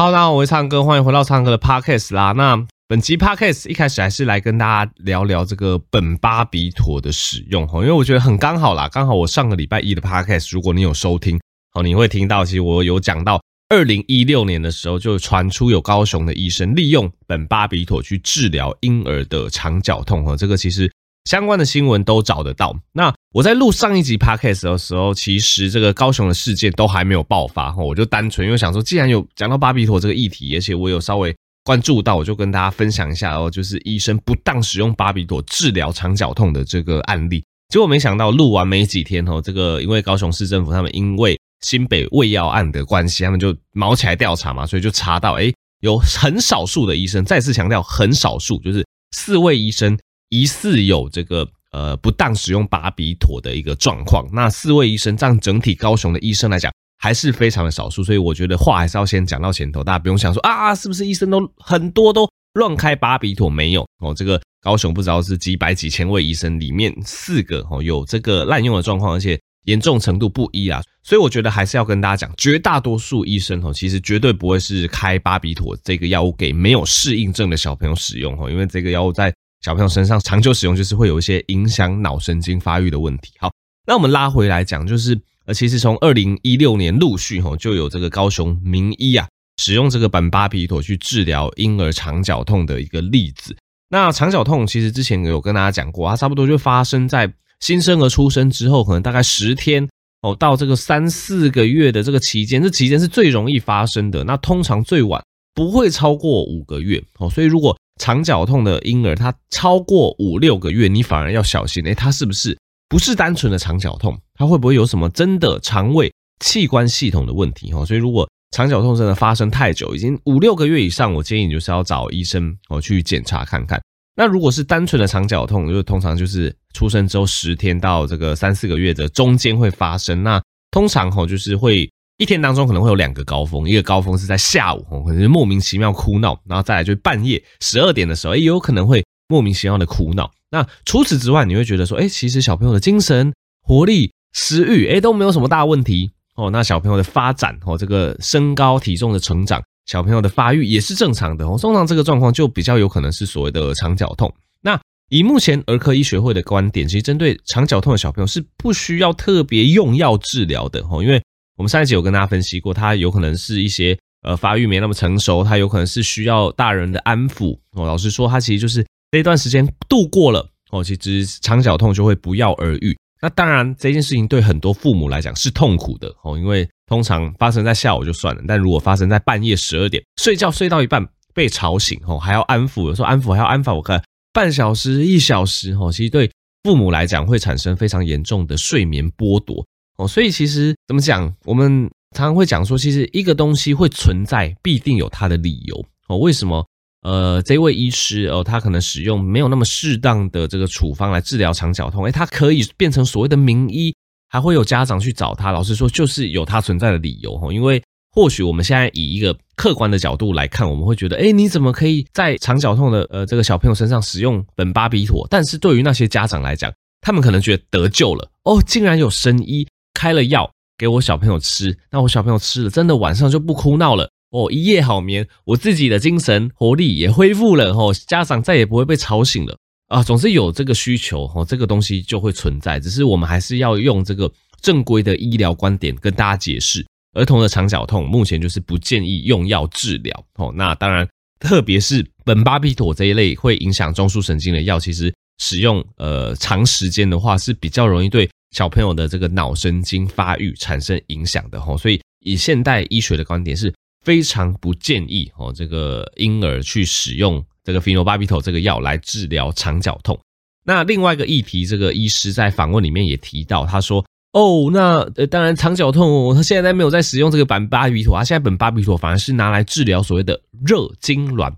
好，我是唱歌，欢迎回到唱歌的 Podcast 啦。那本期 Podcast 一开始还是来跟大家聊聊这个苯巴比妥的使用哈，因为我觉得很刚好啦，刚好我上个礼拜一的 Podcast，如果你有收听，好，你会听到，其实我有讲到，二零一六年的时候就传出有高雄的医生利用苯巴比妥去治疗婴儿的肠绞痛哈，这个其实。相关的新闻都找得到。那我在录上一集 podcast 的时候，其实这个高雄的事件都还没有爆发哈，我就单纯因为想说，既然有讲到巴比妥这个议题，而且我有稍微关注到，我就跟大家分享一下哦，就是医生不当使用巴比妥治疗肠绞痛的这个案例。结果没想到录完没几天哦，这个因为高雄市政府他们因为新北胃药案的关系，他们就毛起来调查嘛，所以就查到诶，有很少数的医生，再次强调很少数，就是四位医生。疑似有这个呃不当使用巴比妥的一个状况，那四位医生这样整体高雄的医生来讲还是非常的少数，所以我觉得话还是要先讲到前头，大家不用想说啊是不是医生都很多都乱开巴比妥没有？哦，这个高雄不知道是几百几千位医生里面四个哦有这个滥用的状况，而且严重程度不一啊，所以我觉得还是要跟大家讲，绝大多数医生哦其实绝对不会是开巴比妥这个药物给没有适应症的小朋友使用哦，因为这个药物在小朋友身上长久使用，就是会有一些影响脑神经发育的问题。好，那我们拉回来讲，就是呃，其实从二零一六年陆续哈就有这个高雄名医啊，使用这个苯巴比妥去治疗婴儿肠绞痛的一个例子。那肠绞痛其实之前有跟大家讲过，它差不多就发生在新生儿出生之后，可能大概十天哦到这个三四个月的这个期间，这期间是最容易发生的。那通常最晚不会超过五个月哦，所以如果肠绞痛的婴儿，他超过五六个月，你反而要小心。诶，他是不是不是单纯的肠绞痛？他会不会有什么真的肠胃器官系统的问题？哈，所以如果肠绞痛真的发生太久，已经五六个月以上，我建议你就是要找医生哦去检查看看。那如果是单纯的肠绞痛，就通常就是出生之后十天到这个三四个月的中间会发生。那通常哈就是会。一天当中可能会有两个高峰，一个高峰是在下午，可能是莫名其妙哭闹，然后再来就是半夜十二点的时候，也有可能会莫名其妙的哭闹。那除此之外，你会觉得说，哎，其实小朋友的精神、活力、食欲，哎，都没有什么大问题哦。那小朋友的发展哦，这个身高体重的成长，小朋友的发育也是正常的哦。通常这个状况就比较有可能是所谓的肠绞痛。那以目前儿科医学会的观点，其实针对肠绞痛的小朋友是不需要特别用药治疗的哦，因为。我们上一集有跟大家分析过，他有可能是一些呃发育没那么成熟，他有可能是需要大人的安抚哦。老实说，他其实就是这段时间度过了哦，其实肠绞痛就会不药而愈。那当然这件事情对很多父母来讲是痛苦的哦，因为通常发生在下午就算了，但如果发生在半夜十二点睡觉睡到一半被吵醒哦，还要安抚，有时候安抚还要安抚我看半小时一小时哦，其实对父母来讲会产生非常严重的睡眠剥夺。哦，所以其实怎么讲，我们常常会讲说，其实一个东西会存在，必定有它的理由。哦，为什么？呃，这位医师哦，他可能使用没有那么适当的这个处方来治疗肠绞痛，诶，他可以变成所谓的名医，还会有家长去找他。老实说，就是有他存在的理由。哦，因为或许我们现在以一个客观的角度来看，我们会觉得，诶，你怎么可以在肠绞痛的呃这个小朋友身上使用苯巴比妥？但是对于那些家长来讲，他们可能觉得得救了。哦，竟然有神医。开了药给我小朋友吃，那我小朋友吃了，真的晚上就不哭闹了哦，一夜好眠，我自己的精神活力也恢复了哦，家长再也不会被吵醒了啊。总之有这个需求哦，这个东西就会存在，只是我们还是要用这个正规的医疗观点跟大家解释，儿童的肠绞痛目前就是不建议用药治疗哦。那当然，特别是苯巴比妥这一类会影响中枢神经的药，其实使用呃长时间的话是比较容易对。小朋友的这个脑神经发育产生影响的吼，所以以现代医学的观点是非常不建议哦，这个婴儿去使用这个 phenobarbital 这个药来治疗肠绞痛。那另外一个议题，这个医师在访问里面也提到，他说：“哦，那呃，当然肠绞痛，他现在没有在使用这个苯巴比妥，他现在苯巴比妥反而是拿来治疗所谓的热痉挛。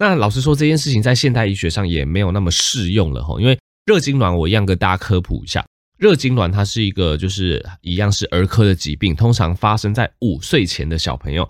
那老实说，这件事情在现代医学上也没有那么适用了吼，因为热痙攣，我一样跟大家科普一下。”热痙攣它是一个，就是一样是儿科的疾病，通常发生在五岁前的小朋友。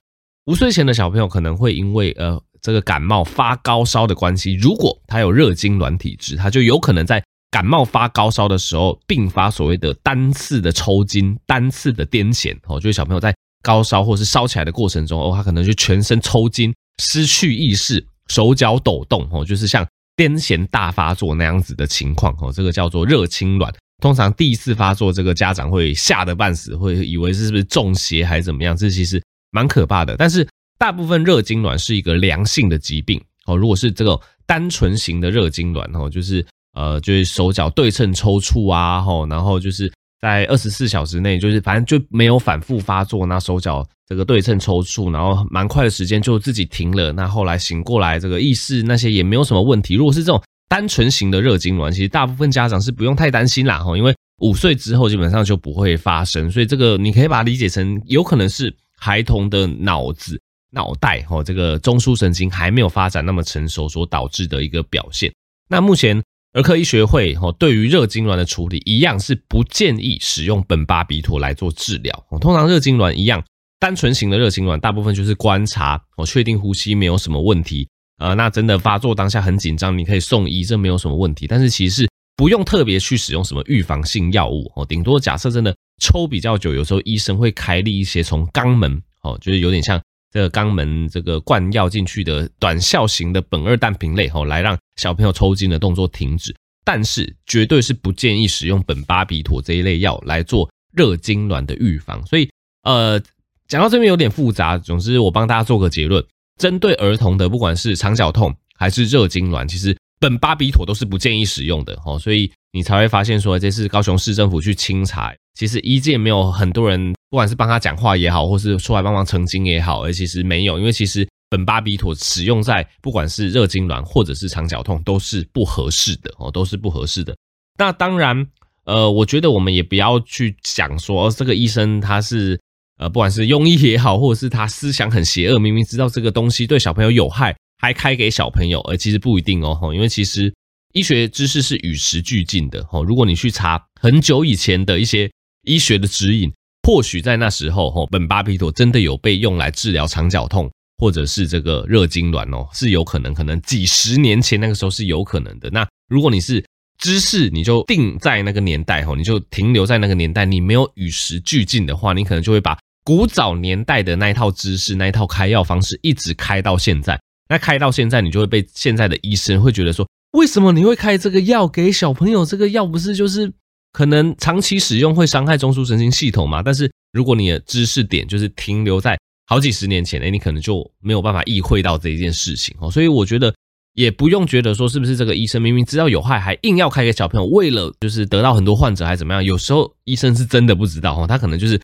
五岁前的小朋友可能会因为呃这个感冒发高烧的关系，如果他有热痙攣体质，他就有可能在感冒发高烧的时候并发所谓的单次的抽筋、单次的癫痫哦，就是小朋友在高烧或是烧起来的过程中，哦，他可能就全身抽筋、失去意识、手脚抖动，哦，就是像癫痫大发作那样子的情况，哦，这个叫做热痙攣。通常第一次发作，这个家长会吓得半死，会以为是不是中邪还是怎么样，这其实蛮可怕的。但是大部分热痙攣是一个良性的疾病，哦，如果是这个单纯型的热痙攣，哦，就是呃，就是手脚对称抽搐啊，吼，然后就是。在二十四小时内，就是反正就没有反复发作，那手脚这个对称抽搐，然后蛮快的时间就自己停了。那后来醒过来，这个意识那些也没有什么问题。如果是这种单纯型的热痉挛，其实大部分家长是不用太担心啦，哈，因为五岁之后基本上就不会发生。所以这个你可以把它理解成，有可能是孩童的脑子、脑袋，哈，这个中枢神经还没有发展那么成熟所导致的一个表现。那目前。儿科医学会哈，对于热痉挛的处理一样是不建议使用苯巴比妥来做治疗。通常热痉挛一样，单纯型的热痙攣，大部分就是观察，哦，确定呼吸没有什么问题，呃，那真的发作当下很紧张，你可以送医，这没有什么问题。但是其实不用特别去使用什么预防性药物哦，顶多假设真的抽比较久，有时候医生会开立一些从肛门哦，就是有点像。这个肛门这个灌药进去的短效型的苯二氮平类吼，来让小朋友抽筋的动作停止，但是绝对是不建议使用苯巴比妥这一类药来做热痙攣的预防。所以，呃，讲到这边有点复杂，总之我帮大家做个结论：针对儿童的，不管是肠绞痛还是热痉挛，其实苯巴比妥都是不建议使用的哦。所以你才会发现说，这次高雄市政府去清查，其实医界没有很多人。不管是帮他讲话也好，或是出来帮忙澄清也好，而其实没有，因为其实苯巴比妥使用在不管是热痉挛或者是肠绞痛都是不合适的哦，都是不合适的。那当然，呃，我觉得我们也不要去讲说这个医生他是呃，不管是庸医也好，或者是他思想很邪恶，明明知道这个东西对小朋友有害，还开给小朋友，而其实不一定哦，因为其实医学知识是与时俱进的哦。如果你去查很久以前的一些医学的指引。或许在那时候，吼，苯巴比妥真的有被用来治疗肠绞痛，或者是这个热痉挛哦，是有可能，可能几十年前那个时候是有可能的。那如果你是知识，你就定在那个年代，吼，你就停留在那个年代，你没有与时俱进的话，你可能就会把古早年代的那一套知识、那一套开药方式一直开到现在。那开到现在，你就会被现在的医生会觉得说，为什么你会开这个药给小朋友？这个药不是就是？可能长期使用会伤害中枢神经系统嘛？但是如果你的知识点就是停留在好几十年前，诶，你可能就没有办法意会到这一件事情哦。所以我觉得也不用觉得说是不是这个医生明明知道有害，还硬要开给小朋友，为了就是得到很多患者还怎么样？有时候医生是真的不知道哦，他可能就是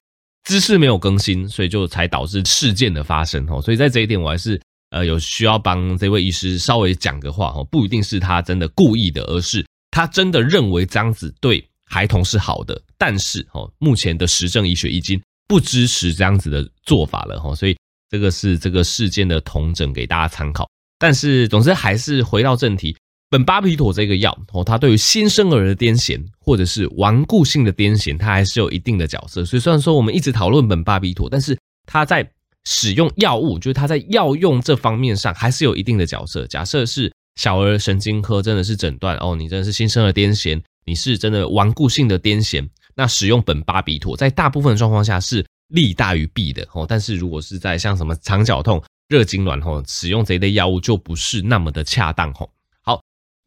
知识没有更新，所以就才导致事件的发生哦。所以在这一点，我还是呃有需要帮这位医师稍微讲个话哦，不一定是他真的故意的，而是他真的认为这样子对。孩童是好的，但是哦，目前的实证医学已经不支持这样子的做法了哈，所以这个是这个事件的同整给大家参考。但是总之还是回到正题，苯巴比妥这个药哦，它对于新生儿的癫痫或者是顽固性的癫痫，它还是有一定的角色。所以虽然说我们一直讨论苯巴比妥，但是它在使用药物，就是它在药用这方面上还是有一定的角色。假设是小儿神经科真的是诊断哦，你真的是新生儿癫痫。你是真的顽固性的癫痫，那使用苯巴比妥在大部分状况下是利大于弊的哦。但是如果是在像什么肠绞痛、热痉挛吼，使用这一类药物就不是那么的恰当吼。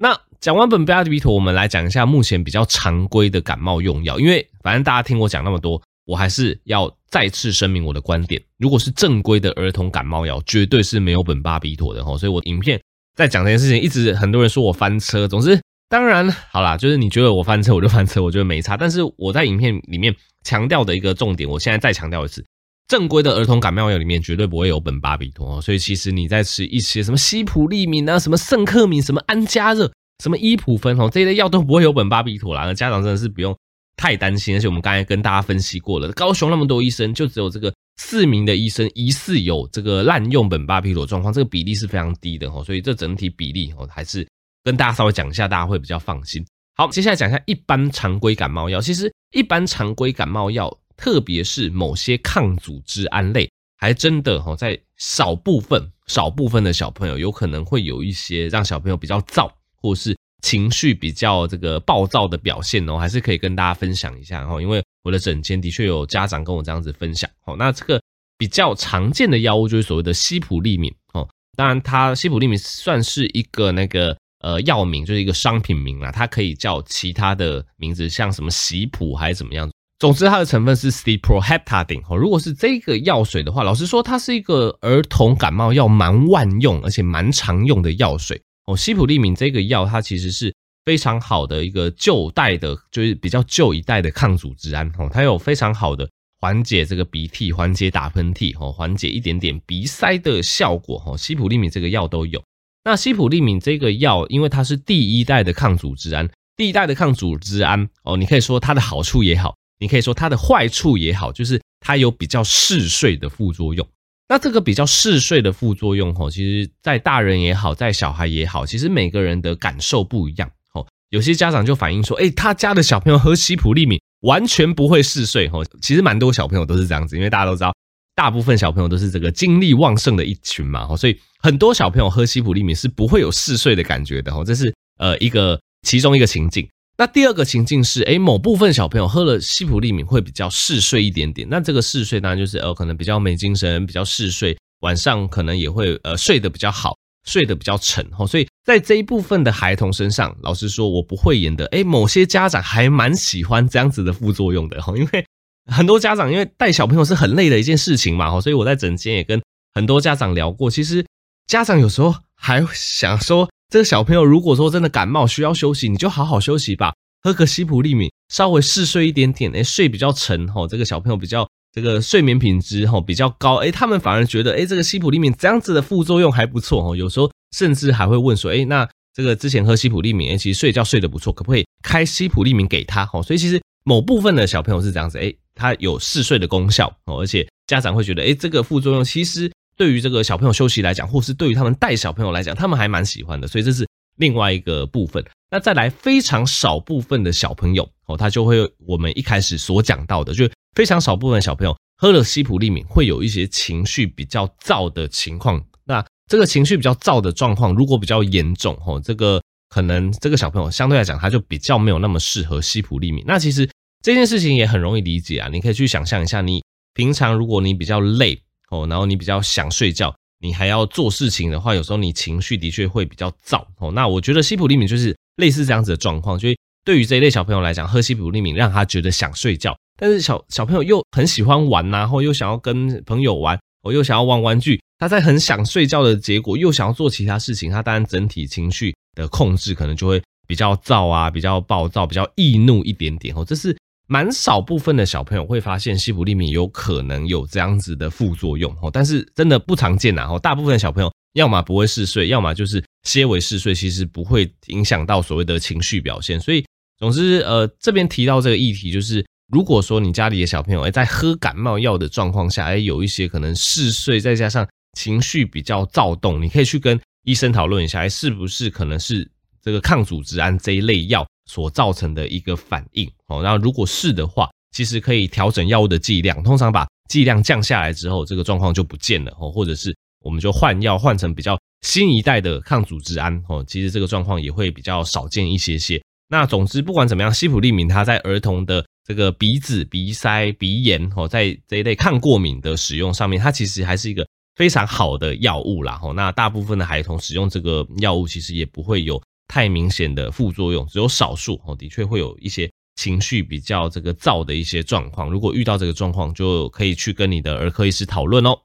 那讲完苯巴比妥，我们来讲一下目前比较常规的感冒用药。因为反正大家听我讲那么多，我还是要再次声明我的观点：如果是正规的儿童感冒药，绝对是没有苯巴比妥的吼。所以我影片在讲这件事情，一直很多人说我翻车，总之。当然，好啦，就是你觉得我翻车，我就翻车，我觉得没差。但是我在影片里面强调的一个重点，我现在再强调一次：正规的儿童感冒药里面绝对不会有苯巴比妥。所以其实你在吃一些什么西普利敏啊、什么圣克敏、什么安佳热、什么依普芬哦这一类药都不会有苯巴比妥啦。家长真的是不用太担心。而且我们刚才跟大家分析过了，高雄那么多医生，就只有这个四名的医生疑似有这个滥用苯巴比妥状况，这个比例是非常低的哦。所以这整体比例哦还是。跟大家稍微讲一下，大家会比较放心。好，接下来讲一下一般常规感冒药。其实一般常规感冒药，特别是某些抗组织胺类，还真的哈，在少部分少部分的小朋友，有可能会有一些让小朋友比较躁，或是情绪比较这个暴躁的表现哦，还是可以跟大家分享一下哈。因为我的诊间的确有家长跟我这样子分享。好，那这个比较常见的药物就是所谓的西普利敏哦。当然，它西普利敏算是一个那个呃药名，就是一个商品名啦，它可以叫其他的名字，像什么喜普还是怎么样。总之，它的成分是 Cyproheptadine 哦。如果是这个药水的话，老实说，它是一个儿童感冒药，蛮万用而且蛮常用的药水哦。西普利敏这个药，它其实是非常好的一个旧代的，就是比较旧一代的抗组织胺哦。它有非常好的缓解这个鼻涕、缓解打喷嚏哦、缓解一点点鼻塞的效果哦。西普利敏这个药都有。那西普利敏这个药，因为它是第一代的抗组织胺，第一代的抗组织胺哦，你可以说它的好处也好。你可以说它的坏处也好，就是它有比较嗜睡的副作用。那这个比较嗜睡的副作用，吼，其实在大人也好，在小孩也好，其实每个人的感受不一样。吼，有些家长就反映说，诶，他家的小朋友喝西普利敏完全不会嗜睡。吼，其实蛮多小朋友都是这样子，因为大家都知道，大部分小朋友都是这个精力旺盛的一群嘛。吼，所以很多小朋友喝西普利敏是不会有嗜睡的感觉的。吼，这是呃一个其中一个情境。那第二个情境是，诶，某部分小朋友喝了西普利敏会比较嗜睡一点点。那这个嗜睡当然就是，呃，可能比较没精神，比较嗜睡，晚上可能也会，呃，睡得比较好，睡得比较沉。吼，所以在这一部分的孩童身上，老实说，我不会演的，诶，某些家长还蛮喜欢这样子的副作用的。吼，因为很多家长因为带小朋友是很累的一件事情嘛，吼，所以我在诊间也跟很多家长聊过，其实家长有时候还想说。这个小朋友如果说真的感冒需要休息，你就好好休息吧，喝个西普利敏，稍微嗜睡一点点，诶，睡比较沉吼，这个小朋友比较这个睡眠品质吼比较高，诶，他们反而觉得诶，这个西普利敏这样子的副作用还不错哦，有时候甚至还会问说，诶，那这个之前喝西普利敏，诶，其实睡觉睡得不错，可不可以开西普利敏给他吼？所以其实某部分的小朋友是这样子，诶，他有嗜睡的功效哦，而且家长会觉得，诶，这个副作用其实。对于这个小朋友休息来讲，或是对于他们带小朋友来讲，他们还蛮喜欢的，所以这是另外一个部分。那再来非常少部分的小朋友哦，他就会我们一开始所讲到的，就非常少部分小朋友喝了西普利敏会有一些情绪比较躁的情况。那这个情绪比较躁的状况，如果比较严重哦，这个可能这个小朋友相对来讲他就比较没有那么适合西普利敏。那其实这件事情也很容易理解啊，你可以去想象一下，你平常如果你比较累。哦，然后你比较想睡觉，你还要做事情的话，有时候你情绪的确会比较躁。哦，那我觉得西普利敏就是类似这样子的状况，就是对于这一类小朋友来讲，喝西普利敏让他觉得想睡觉，但是小小朋友又很喜欢玩，然后又想要跟朋友玩，我又想要玩玩具，他在很想睡觉的结果，又想要做其他事情，他当然整体情绪的控制可能就会比较躁啊，比较暴躁，比较易怒一点点。哦，这是。蛮少部分的小朋友会发现西普利敏有可能有这样子的副作用哦，但是真的不常见呐。大部分小朋友要么不会嗜睡，要么就是些微嗜睡，其实不会影响到所谓的情绪表现。所以，总之，呃，这边提到这个议题，就是如果说你家里的小朋友诶在喝感冒药的状况下，诶有一些可能嗜睡，再加上情绪比较躁动，你可以去跟医生讨论一下，诶是不是可能是这个抗组织胺这一类药。所造成的一个反应哦，那如果是的话，其实可以调整药物的剂量，通常把剂量降下来之后，这个状况就不见了哦，或者是我们就换药换成比较新一代的抗组织胺哦，其实这个状况也会比较少见一些些。那总之不管怎么样，西普利敏它在儿童的这个鼻子、鼻塞、鼻炎哦，在这一类抗过敏的使用上面，它其实还是一个非常好的药物啦哦。那大部分的孩童使用这个药物，其实也不会有。太明显的副作用，只有少数哦，的确会有一些情绪比较这个躁的一些状况。如果遇到这个状况，就可以去跟你的儿科医师讨论哦。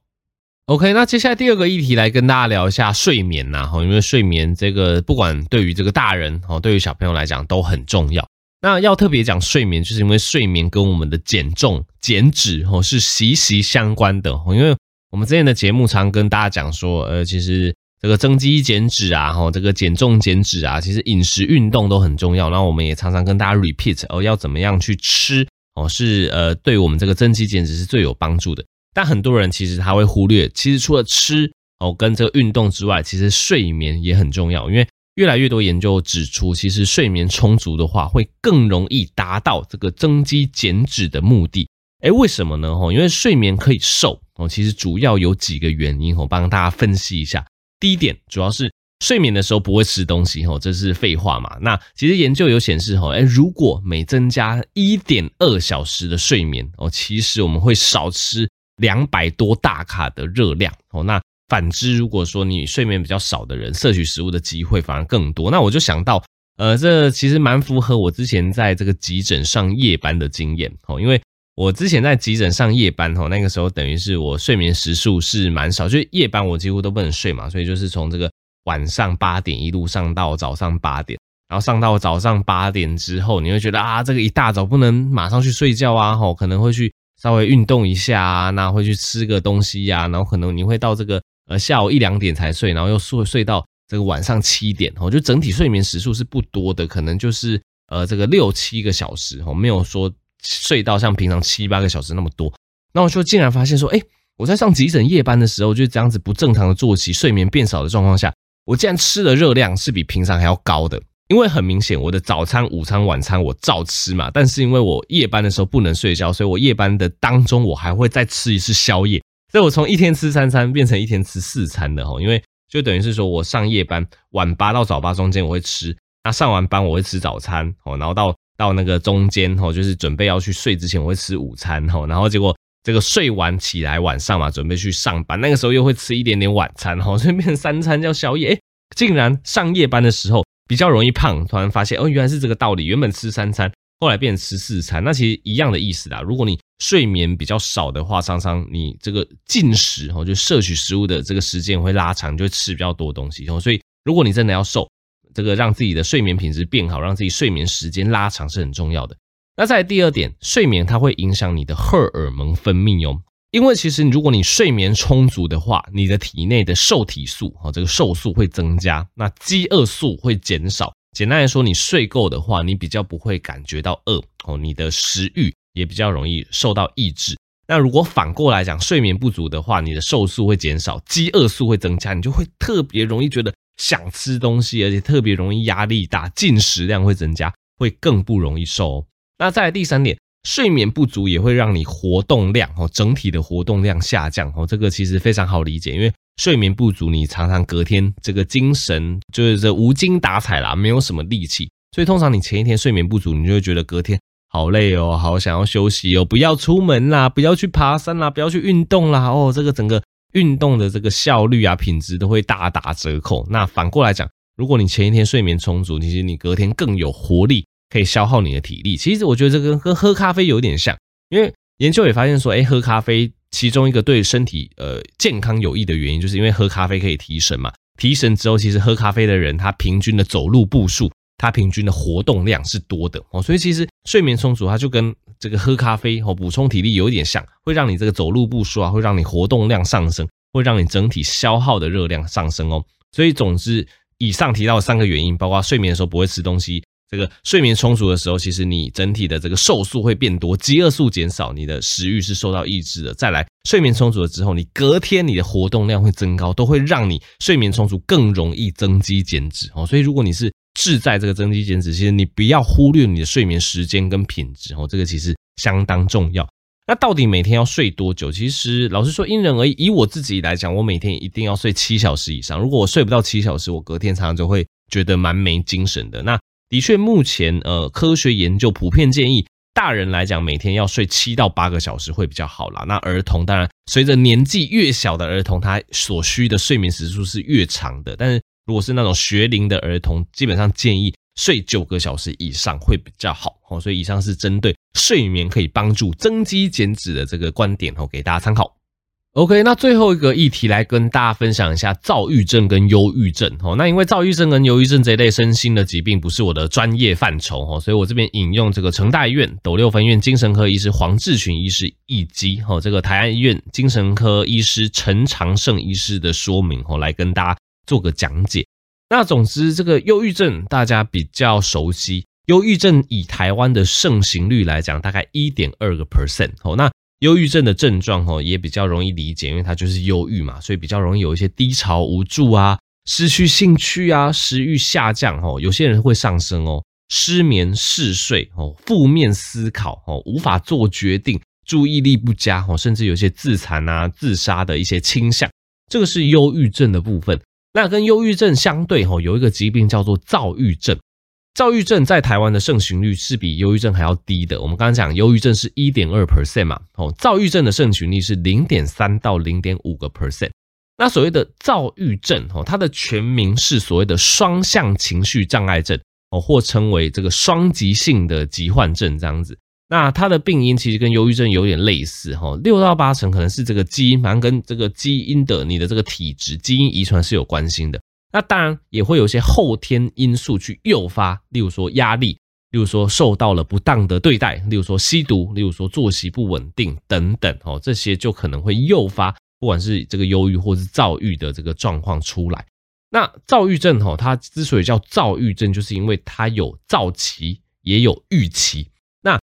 OK，那接下来第二个议题来跟大家聊一下睡眠呐，哈，因为睡眠这个不管对于这个大人哦，对于小朋友来讲都很重要。那要特别讲睡眠，就是因为睡眠跟我们的减重、减脂哦是息息相关的。因为我们之前的节目常跟大家讲说，呃，其实。这个增肌减脂啊，哈，这个减重减脂啊，其实饮食运动都很重要。然后我们也常常跟大家 repeat 哦，要怎么样去吃哦，是呃，对我们这个增肌减脂是最有帮助的。但很多人其实他会忽略，其实除了吃哦跟这个运动之外，其实睡眠也很重要。因为越来越多研究指出，其实睡眠充足的话，会更容易达到这个增肌减脂的目的。诶，为什么呢？哦，因为睡眠可以瘦哦，其实主要有几个原因，我帮大家分析一下。第一点主要是睡眠的时候不会吃东西，吼，这是废话嘛。那其实研究有显示，吼，诶，如果每增加一点二小时的睡眠，哦，其实我们会少吃两百多大卡的热量哦。那反之，如果说你睡眠比较少的人，摄取食物的机会反而更多。那我就想到，呃，这其实蛮符合我之前在这个急诊上夜班的经验哦，因为我之前在急诊上夜班哦，那个时候等于是我睡眠时数是蛮少，就夜班我几乎都不能睡嘛，所以就是从这个晚上八点一路上到早上八点。然后上到早上八点之后，你会觉得啊，这个一大早不能马上去睡觉啊，吼，可能会去稍微运动一下啊，那会去吃个东西呀，然后可能你会到这个呃下午一两点才睡，然后又睡睡到这个晚上七点，吼，就整体睡眠时数是不多的，可能就是呃这个六七个小时，吼，没有说睡到像平常七八个小时那么多。那我就竟然发现说，哎，我在上急诊夜班的时候，就这样子不正常的作息，睡眠变少的状况下，我竟然吃的热量是比平常还要高的。因为很明显，我的早餐、午餐、晚餐我照吃嘛，但是因为我夜班的时候不能睡觉，所以我夜班的当中我还会再吃一次宵夜，所以我从一天吃三餐变成一天吃四餐的吼，因为就等于是说我上夜班晚八到早八中间我会吃，那上完班我会吃早餐哦，然后到到那个中间吼，就是准备要去睡之前我会吃午餐吼，然后结果这个睡完起来晚上嘛，准备去上班，那个时候又会吃一点点晚餐吼，所以变成三餐叫宵夜，诶，竟然上夜班的时候。比较容易胖，突然发现哦，原来是这个道理。原本吃三餐，后来变成吃四餐，那其实一样的意思啦。如果你睡眠比较少的话，常常你这个进食哦，就摄取食物的这个时间会拉长，就会吃比较多东西。所以，如果你真的要瘦，这个让自己的睡眠品质变好，让自己睡眠时间拉长是很重要的。那再第二点，睡眠它会影响你的荷尔蒙分泌哦。因为其实，如果你睡眠充足的话，你的体内的瘦体素啊，这个瘦素会增加，那饥饿素会减少。简单来说，你睡够的话，你比较不会感觉到饿哦，你的食欲也比较容易受到抑制。那如果反过来讲，睡眠不足的话，你的瘦素会减少，饥饿素会增加，你就会特别容易觉得想吃东西，而且特别容易压力大，进食量会增加，会更不容易瘦哦。那再来第三点。睡眠不足也会让你活动量哦，整体的活动量下降哦，这个其实非常好理解，因为睡眠不足，你常常隔天这个精神就是这无精打采啦，没有什么力气，所以通常你前一天睡眠不足，你就会觉得隔天好累哦，好想要休息哦，不要出门啦，不要去爬山啦，不要去运动啦，哦，这个整个运动的这个效率啊，品质都会大打折扣。那反过来讲，如果你前一天睡眠充足，其实你隔天更有活力。可以消耗你的体力。其实我觉得这跟跟喝咖啡有点像，因为研究也发现说，哎，喝咖啡其中一个对身体呃健康有益的原因，就是因为喝咖啡可以提神嘛。提神之后，其实喝咖啡的人他平均的走路步数，他平均的活动量是多的哦。所以其实睡眠充足，它就跟这个喝咖啡哦补充体力有一点像，会让你这个走路步数啊，会让你活动量上升，会让你整体消耗的热量上升哦。所以总之，以上提到三个原因，包括睡眠的时候不会吃东西。这个睡眠充足的时候，其实你整体的这个瘦素会变多，饥饿素减少，你的食欲是受到抑制的。再来，睡眠充足了之后，你隔天你的活动量会增高，都会让你睡眠充足更容易增肌减脂哦。所以，如果你是志在这个增肌减脂，其实你不要忽略你的睡眠时间跟品质哦，这个其实相当重要。那到底每天要睡多久？其实老实说因人而异。以我自己来讲，我每天一定要睡七小时以上。如果我睡不到七小时，我隔天常常就会觉得蛮没精神的。那的确，目前呃，科学研究普遍建议，大人来讲每天要睡七到八个小时会比较好啦。那儿童当然，随着年纪越小的儿童，他所需的睡眠时数是越长的。但是如果是那种学龄的儿童，基本上建议睡九个小时以上会比较好哦。所以以上是针对睡眠可以帮助增肌减脂的这个观点哦，给大家参考。OK，那最后一个议题来跟大家分享一下躁郁症跟忧郁症哦。那因为躁郁症跟忧郁症这一类身心的疾病不是我的专业范畴哦，所以我这边引用这个成大医院斗六分院精神科医师黄志群医师以及哦这个台安医院精神科医师陈长胜医师的说明哦，来跟大家做个讲解。那总之，这个忧郁症大家比较熟悉，忧郁症以台湾的盛行率来讲，大概一点二个 percent 哦。那忧郁症的症状哦，也比较容易理解，因为它就是忧郁嘛，所以比较容易有一些低潮、无助啊、失去兴趣啊、食欲下降哦，有些人会上升哦，失眠、嗜睡哦、负面思考哦、无法做决定、注意力不佳哦，甚至有些自残啊、自杀的一些倾向，这个是忧郁症的部分。那跟忧郁症相对哦，有一个疾病叫做躁郁症。躁郁症在台湾的盛行率是比忧郁症还要低的。我们刚刚讲，忧郁症是一点二 percent 嘛，哦，躁郁症的盛行率是零点三到零点五个 percent。那所谓的躁郁症，哦，它的全名是所谓的双向情绪障碍症，哦，或称为这个双极性的疾患症这样子。那它的病因其实跟忧郁症有点类似，哈，六到八成可能是这个基因，反正跟这个基因的你的这个体质、基因遗传是有关系的。那当然也会有一些后天因素去诱发，例如说压力，例如说受到了不当的对待，例如说吸毒，例如说作息不稳定等等哦，这些就可能会诱发不管是这个忧郁或是躁郁的这个状况出来。那躁郁症哈，它之所以叫躁郁症，就是因为它有躁期也有郁期。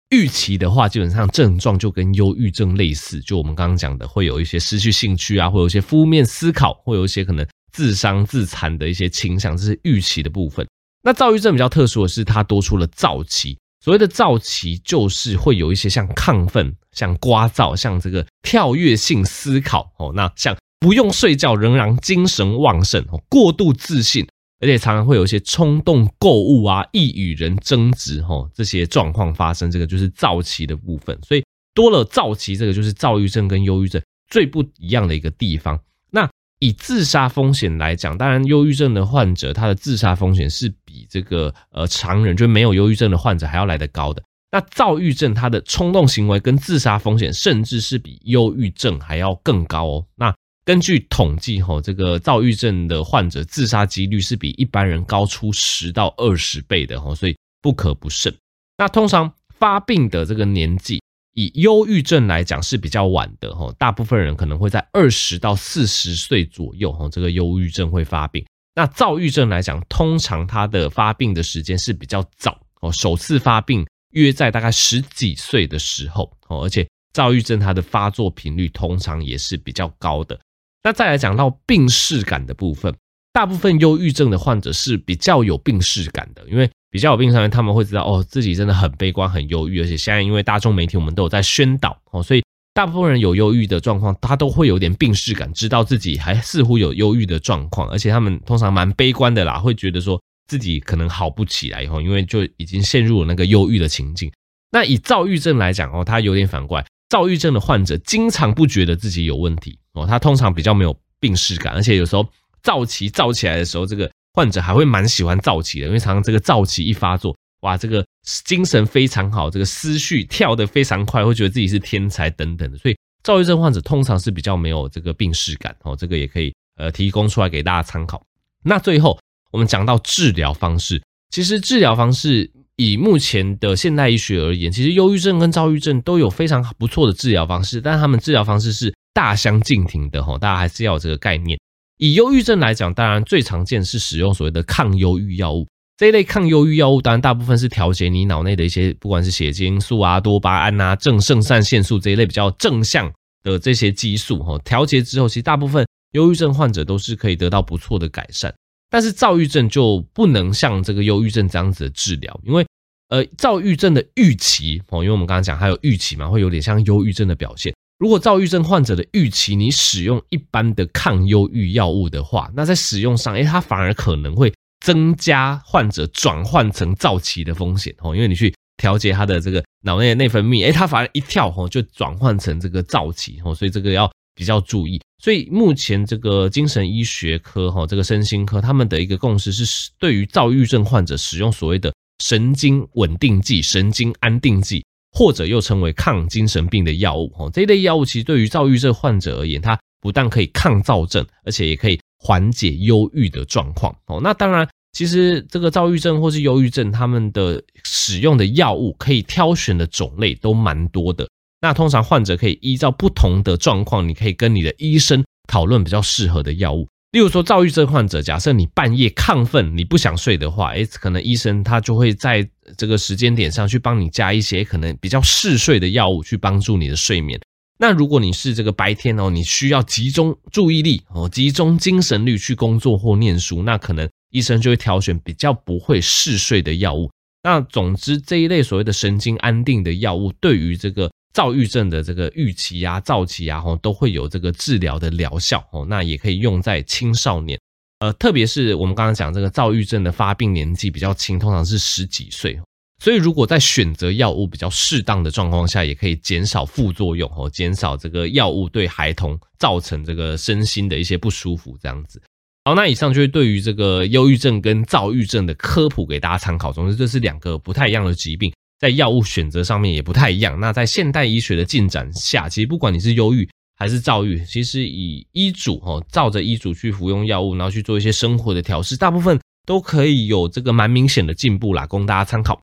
预期的话，基本上症状就跟忧郁症类似，就我们刚刚讲的，会有一些失去兴趣啊，会有一些负面思考，会有一些可能。自伤自残的一些倾向，这是预期的部分。那躁郁症比较特殊的是，它多出了躁期。所谓的躁期，就是会有一些像亢奋、像聒噪、像这个跳跃性思考哦。那像不用睡觉仍然精神旺盛哦，过度自信，而且常常会有一些冲动购物啊，易与人争执哦，这些状况发生，这个就是躁期的部分。所以多了躁期，这个就是躁郁症跟忧郁症最不一样的一个地方。那以自杀风险来讲，当然，忧郁症的患者他的自杀风险是比这个呃常人就没有忧郁症的患者还要来得高的。那躁郁症他的冲动行为跟自杀风险，甚至是比忧郁症还要更高哦。那根据统计，吼，这个躁郁症的患者自杀几率是比一般人高出十到二十倍的，吼，所以不可不慎。那通常发病的这个年纪。以忧郁症来讲是比较晚的哈，大部分人可能会在二十到四十岁左右哈，这个忧郁症会发病。那躁郁症来讲，通常它的发病的时间是比较早哦，首次发病约在大概十几岁的时候哦，而且躁郁症它的发作频率通常也是比较高的。那再来讲到病识感的部分，大部分忧郁症的患者是比较有病识感的，因为。比较有病上面，他们会知道哦，自己真的很悲观、很忧郁，而且现在因为大众媒体我们都有在宣导哦，所以大部分人有忧郁的状况，他都会有点病识感，知道自己还似乎有忧郁的状况，而且他们通常蛮悲观的啦，会觉得说自己可能好不起来以后，因为就已经陷入了那个忧郁的情境。那以躁郁症来讲哦，他有点反过，躁郁症的患者经常不觉得自己有问题哦，他通常比较没有病识感，而且有时候躁期躁起来的时候，这个。患者还会蛮喜欢躁期的，因为常常这个躁期一发作，哇，这个精神非常好，这个思绪跳得非常快，会觉得自己是天才等等的。所以躁郁症患者通常是比较没有这个病识感哦，这个也可以呃提供出来给大家参考。那最后我们讲到治疗方式，其实治疗方式以目前的现代医学而言，其实忧郁症跟躁郁症都有非常不错的治疗方式，但是他们治疗方式是大相径庭的哈，大家还是要有这个概念。以忧郁症来讲，当然最常见是使用所谓的抗忧郁药物。这一类抗忧郁药物，当然大部分是调节你脑内的一些，不管是血清素啊、多巴胺啊、正肾上腺素这一类比较正向的这些激素。哈，调节之后，其实大部分忧郁症患者都是可以得到不错的改善。但是躁郁症就不能像这个忧郁症这样子的治疗，因为呃，躁郁症的预期哦，因为我们刚刚讲还有预期嘛，会有点像忧郁症的表现。如果躁郁症患者的预期，你使用一般的抗忧郁药物的话，那在使用上，诶，它反而可能会增加患者转换成躁期的风险哦，因为你去调节他的这个脑内的内分泌，诶，它反而一跳哦就转换成这个躁期哦，所以这个要比较注意。所以目前这个精神医学科哈，这个身心科他们的一个共识是，对于躁郁症患者使用所谓的神经稳定剂、神经安定剂。或者又称为抗精神病的药物，哦，这一类药物其实对于躁郁症患者而言，它不但可以抗躁症，而且也可以缓解忧郁的状况。哦，那当然，其实这个躁郁症或是忧郁症，他们的使用的药物可以挑选的种类都蛮多的。那通常患者可以依照不同的状况，你可以跟你的医生讨论比较适合的药物。例如说，躁郁症患者，假设你半夜亢奋，你不想睡的话，诶，可能医生他就会在这个时间点上去帮你加一些可能比较嗜睡的药物，去帮助你的睡眠。那如果你是这个白天哦，你需要集中注意力哦，集中精神力去工作或念书，那可能医生就会挑选比较不会嗜睡的药物。那总之，这一类所谓的神经安定的药物，对于这个。躁郁症的这个郁期啊、躁期啊，吼都会有这个治疗的疗效哦。那也可以用在青少年。呃，特别是我们刚刚讲这个躁郁症的发病年纪比较轻，通常是十几岁。所以，如果在选择药物比较适当的状况下，也可以减少副作用哦，减少这个药物对孩童造成这个身心的一些不舒服。这样子，好，那以上就是对于这个忧郁症跟躁郁症的科普给大家参考。总之，这是两个不太一样的疾病，在药物选择上面也不太一样。那在现代医学的进展下，其实不管你是忧郁还是躁郁，其实以医嘱哦，照着医嘱去服用药物，然后去做一些生活的调试，大部分都可以有这个蛮明显的进步啦，供大家参考。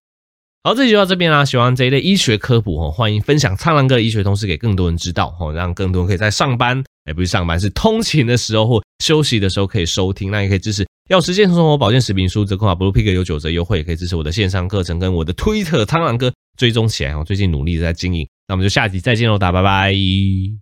好，这集就到这边啦。喜欢这一类医学科普哦，欢迎分享苍蓝鸽的医学通识给更多人知道哦，让更多人可以在上班，哎，不是上班，是通勤的时候或休息的时候可以收听。那也可以支持要实现生活保健食品书折扣码 Blue Pig 有九折优惠，也可以支持我的线上课程跟我的 Twitter 苍狼哥追踪起来哦。最近努力的在经营，那我们就下集再见喽，大家拜拜。